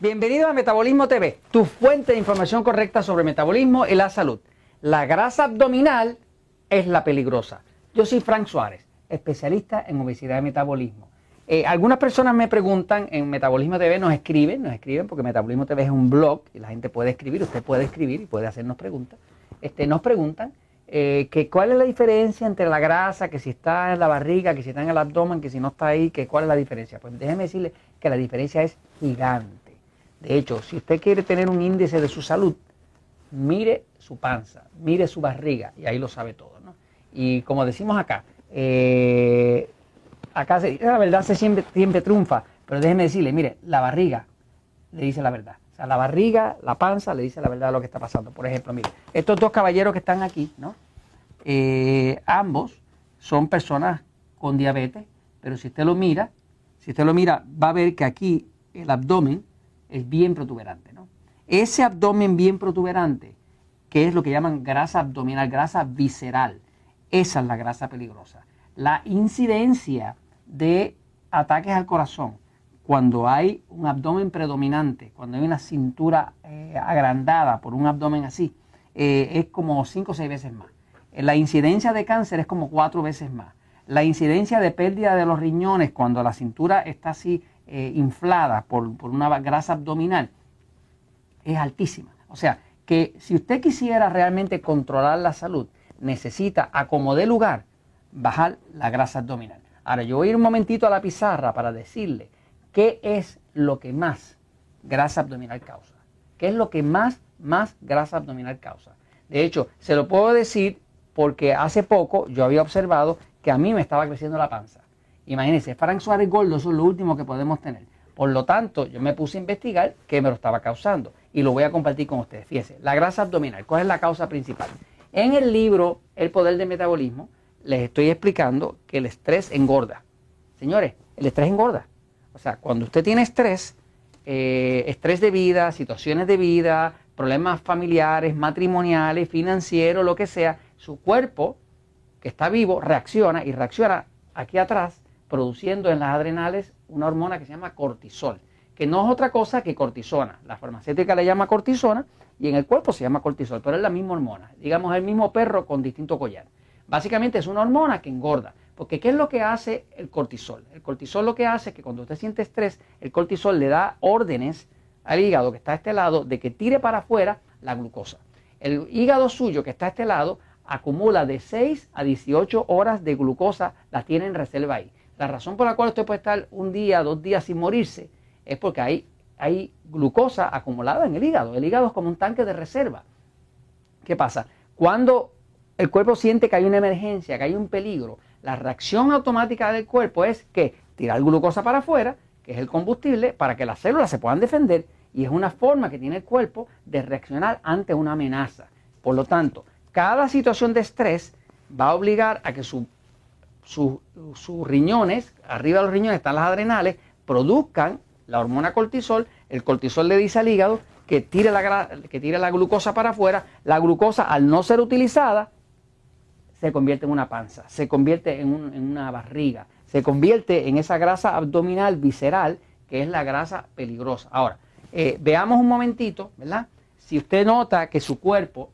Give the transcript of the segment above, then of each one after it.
Bienvenido a Metabolismo TV, tu fuente de información correcta sobre metabolismo y la salud. La grasa abdominal es la peligrosa. Yo soy Frank Suárez, especialista en obesidad y metabolismo. Eh, algunas personas me preguntan en Metabolismo TV, nos escriben, nos escriben porque Metabolismo TV es un blog y la gente puede escribir, usted puede escribir y puede hacernos preguntas. Este, nos preguntan eh, cuál es la diferencia entre la grasa, que si está en la barriga, que si está en el abdomen, que si no está ahí, que cuál es la diferencia. Pues déjeme decirle que la diferencia es gigante. De hecho, si usted quiere tener un índice de su salud, mire su panza, mire su barriga y ahí lo sabe todo. ¿no? Y como decimos acá, eh, acá la verdad se siempre, siempre triunfa, pero déjeme decirle, mire, la barriga le dice la verdad. O sea, la barriga, la panza le dice la verdad de lo que está pasando. Por ejemplo, mire, estos dos caballeros que están aquí, ¿no? Eh, ambos son personas con diabetes, pero si usted lo mira, si usted lo mira, va a ver que aquí el abdomen es bien protuberante. ¿no? Ese abdomen bien protuberante, que es lo que llaman grasa abdominal, grasa visceral, esa es la grasa peligrosa. La incidencia de ataques al corazón, cuando hay un abdomen predominante, cuando hay una cintura eh, agrandada por un abdomen así, eh, es como 5 o 6 veces más. La incidencia de cáncer es como 4 veces más. La incidencia de pérdida de los riñones cuando la cintura está así eh, inflada por, una grasa abdominal es altísima. O sea, que si usted quisiera realmente controlar la salud, necesita, a como de lugar, bajar la grasa abdominal. Ahora, yo voy a ir un momentito a la pizarra para decirle qué es lo que más grasa abdominal causa. ¿Qué es lo que más, más grasa abdominal causa? De hecho, se lo puedo decir porque hace poco yo había observado que a mí me estaba creciendo la panza. Imagínense, Frank Suárez gordo eso es lo último que podemos tener. Por lo tanto, yo me puse a investigar qué me lo estaba causando y lo voy a compartir con ustedes. Fíjense, la grasa abdominal, ¿cuál es la causa principal? En el libro El poder del metabolismo les estoy explicando que el estrés engorda. Señores, el estrés engorda. O sea, cuando usted tiene estrés, eh, estrés de vida, situaciones de vida, problemas familiares, matrimoniales, financieros, lo que sea, su cuerpo que está vivo reacciona y reacciona aquí atrás produciendo en las adrenales una hormona que se llama cortisol, que no es otra cosa que cortisona. La farmacéutica le llama cortisona y en el cuerpo se llama cortisol, pero es la misma hormona, digamos el mismo perro con distinto collar. Básicamente es una hormona que engorda, porque ¿qué es lo que hace el cortisol? El cortisol lo que hace es que cuando usted siente estrés, el cortisol le da órdenes al hígado que está a este lado de que tire para afuera la glucosa. El hígado suyo que está a este lado acumula de 6 a 18 horas de glucosa, la tiene en reserva ahí. La razón por la cual usted puede estar un día, dos días sin morirse es porque hay, hay glucosa acumulada en el hígado. El hígado es como un tanque de reserva. ¿Qué pasa? Cuando el cuerpo siente que hay una emergencia, que hay un peligro, la reacción automática del cuerpo es que tirar glucosa para afuera, que es el combustible, para que las células se puedan defender y es una forma que tiene el cuerpo de reaccionar ante una amenaza. Por lo tanto, cada situación de estrés va a obligar a que sus riñones, arriba de los riñones están las adrenales, produzcan la hormona cortisol. El cortisol le dice al hígado que tire que tire la glucosa para afuera. La glucosa, al no ser utilizada, se convierte en una panza, se convierte en, una barriga, se convierte en esa grasa abdominal visceral, que es la grasa peligrosa. Ahora, eh, veamos un momentito, ¿verdad? Si usted nota que su cuerpo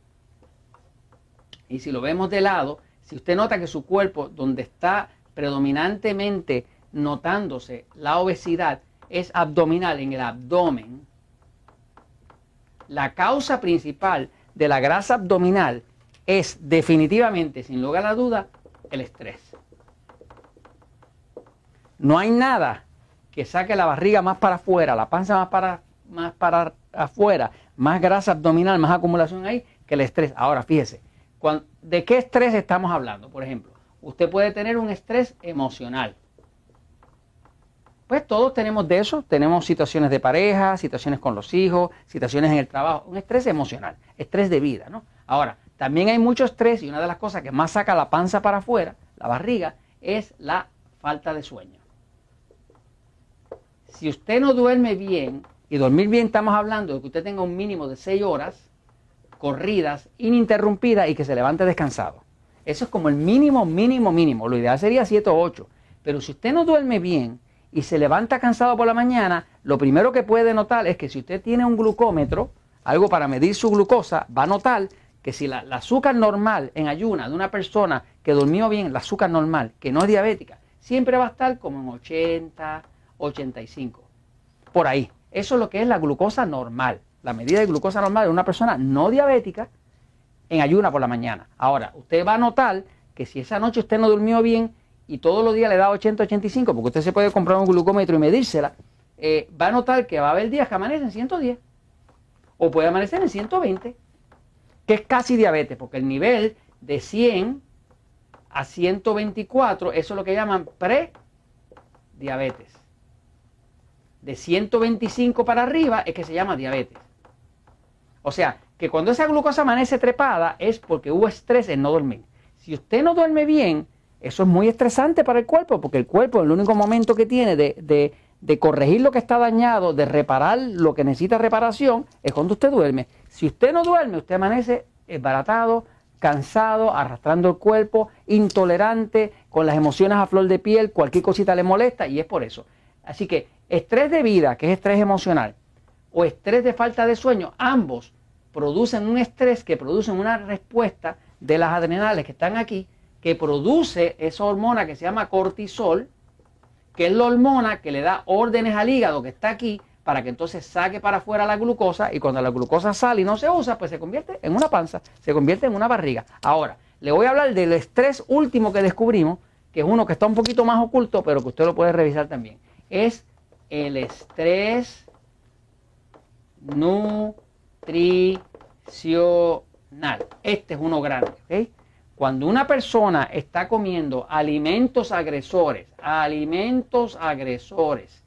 y si lo vemos de lado, si usted nota que su cuerpo, donde está predominantemente notándose la obesidad, es abdominal, en el abdomen, la causa principal de la grasa abdominal es definitivamente, sin lugar a duda, el estrés. No hay nada que saque la barriga más para afuera, la panza más para, más para afuera, más grasa abdominal, más acumulación ahí, que el estrés. Ahora, fíjese, ¿De qué estrés estamos hablando? Por ejemplo, usted puede tener un estrés emocional. Pues todos tenemos de eso, tenemos situaciones de pareja, situaciones con los hijos, situaciones en el trabajo, un estrés emocional, estrés de vida, ¿no? Ahora, también hay mucho estrés y una de las cosas que más saca la panza para afuera, la barriga, es la falta de sueño. Si usted no duerme bien, y dormir bien estamos hablando de que usted tenga un mínimo de 6 horas corridas, ininterrumpidas y que se levante descansado. Eso es como el mínimo, mínimo, mínimo. Lo ideal sería 7 o 8. Pero si usted no duerme bien y se levanta cansado por la mañana, lo primero que puede notar es que si usted tiene un glucómetro, algo para medir su glucosa, va a notar que si la, azúcar normal en ayuna de una persona que durmió bien, la azúcar normal, que no es diabética, siempre va a estar como en 80, 85. Por ahí. Eso es lo que es la glucosa normal. La medida de glucosa normal de una persona no diabética en ayuna por la mañana. Ahora, usted va a notar que si esa noche usted no durmió bien y todos los días le da 80, 85, porque usted se puede comprar un glucómetro y medírsela, eh, va a notar que va a haber días que amanecen en 110 o puede amanecer en 120 que es casi diabetes, porque el nivel de 100 a 124, eso es lo que llaman pre-diabetes. De 125 para arriba es que se llama diabetes. O sea, que cuando esa glucosa amanece trepada es porque hubo estrés en no dormir. Si usted no duerme bien, eso es muy estresante para el cuerpo, porque el cuerpo, el único momento que tiene de, de corregir lo que está dañado, de reparar lo que necesita reparación, es cuando usted duerme. Si usted no duerme, usted amanece esbaratado, cansado, arrastrando el cuerpo, intolerante, con las emociones a flor de piel, cualquier cosita le molesta y es por eso. Así que estrés de vida, que es estrés emocional, o estrés de falta de sueño, ambos producen un estrés que produce una respuesta de las adrenales que están aquí, que produce esa hormona que se llama cortisol, que es la hormona que le da órdenes al hígado que está aquí para que entonces saque para afuera la glucosa y cuando la glucosa sale y no se usa, pues se convierte en una panza, se convierte en una barriga. Ahora, le voy a hablar del estrés último que descubrimos, que es uno que está un poquito más oculto, pero que usted lo puede revisar también. Es el estrés nutricional. Este es uno grande, ¿ok? Cuando una persona está comiendo alimentos agresores, alimentos agresores,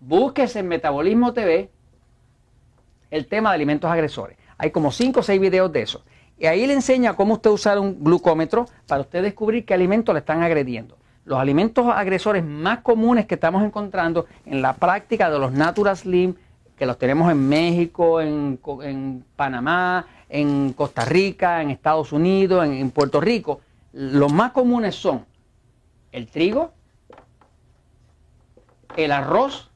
búsquese en Metabolismo TV el tema de alimentos agresores. Hay como 5 o 6 videos de eso. Y ahí le enseña cómo usted usar un glucómetro para usted descubrir qué alimentos le están agrediendo. Los alimentos agresores más comunes que estamos encontrando en la práctica de los Natural Slim, que los tenemos en México, en, Panamá, en Costa Rica, en Estados Unidos, en Puerto Rico, los más comunes son el trigo, el arroz,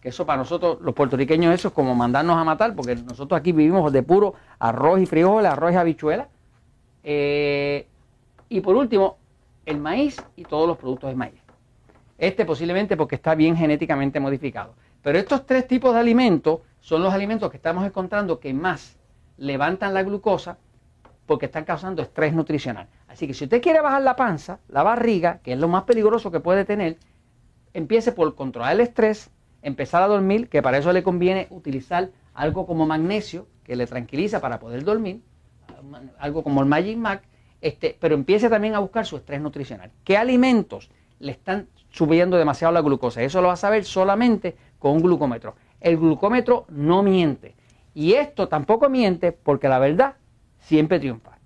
que eso para nosotros los puertorriqueños eso es como mandarnos a matar, porque nosotros aquí vivimos de puro arroz y frijoles, arroz y habichuela. Eh, y por último, el maíz y todos los productos de maíz. Este posiblemente porque está bien genéticamente modificado. Pero estos tres tipos de alimentos son los alimentos que estamos encontrando que más levantan la glucosa porque están causando estrés nutricional. Así que si usted quiere bajar la panza, la barriga, que es lo más peligroso que puede tener, empiece por controlar el estrés, empezar a dormir, que para eso le conviene utilizar algo como magnesio, que le tranquiliza para poder dormir, algo como el Magic Mac, este, pero empiece también a buscar su estrés nutricional. ¿Qué alimentos le están subiendo demasiado la glucosa? Eso lo va a saber solamente con un glucómetro. El glucómetro no miente. Y esto tampoco miente porque la verdad siempre triunfa.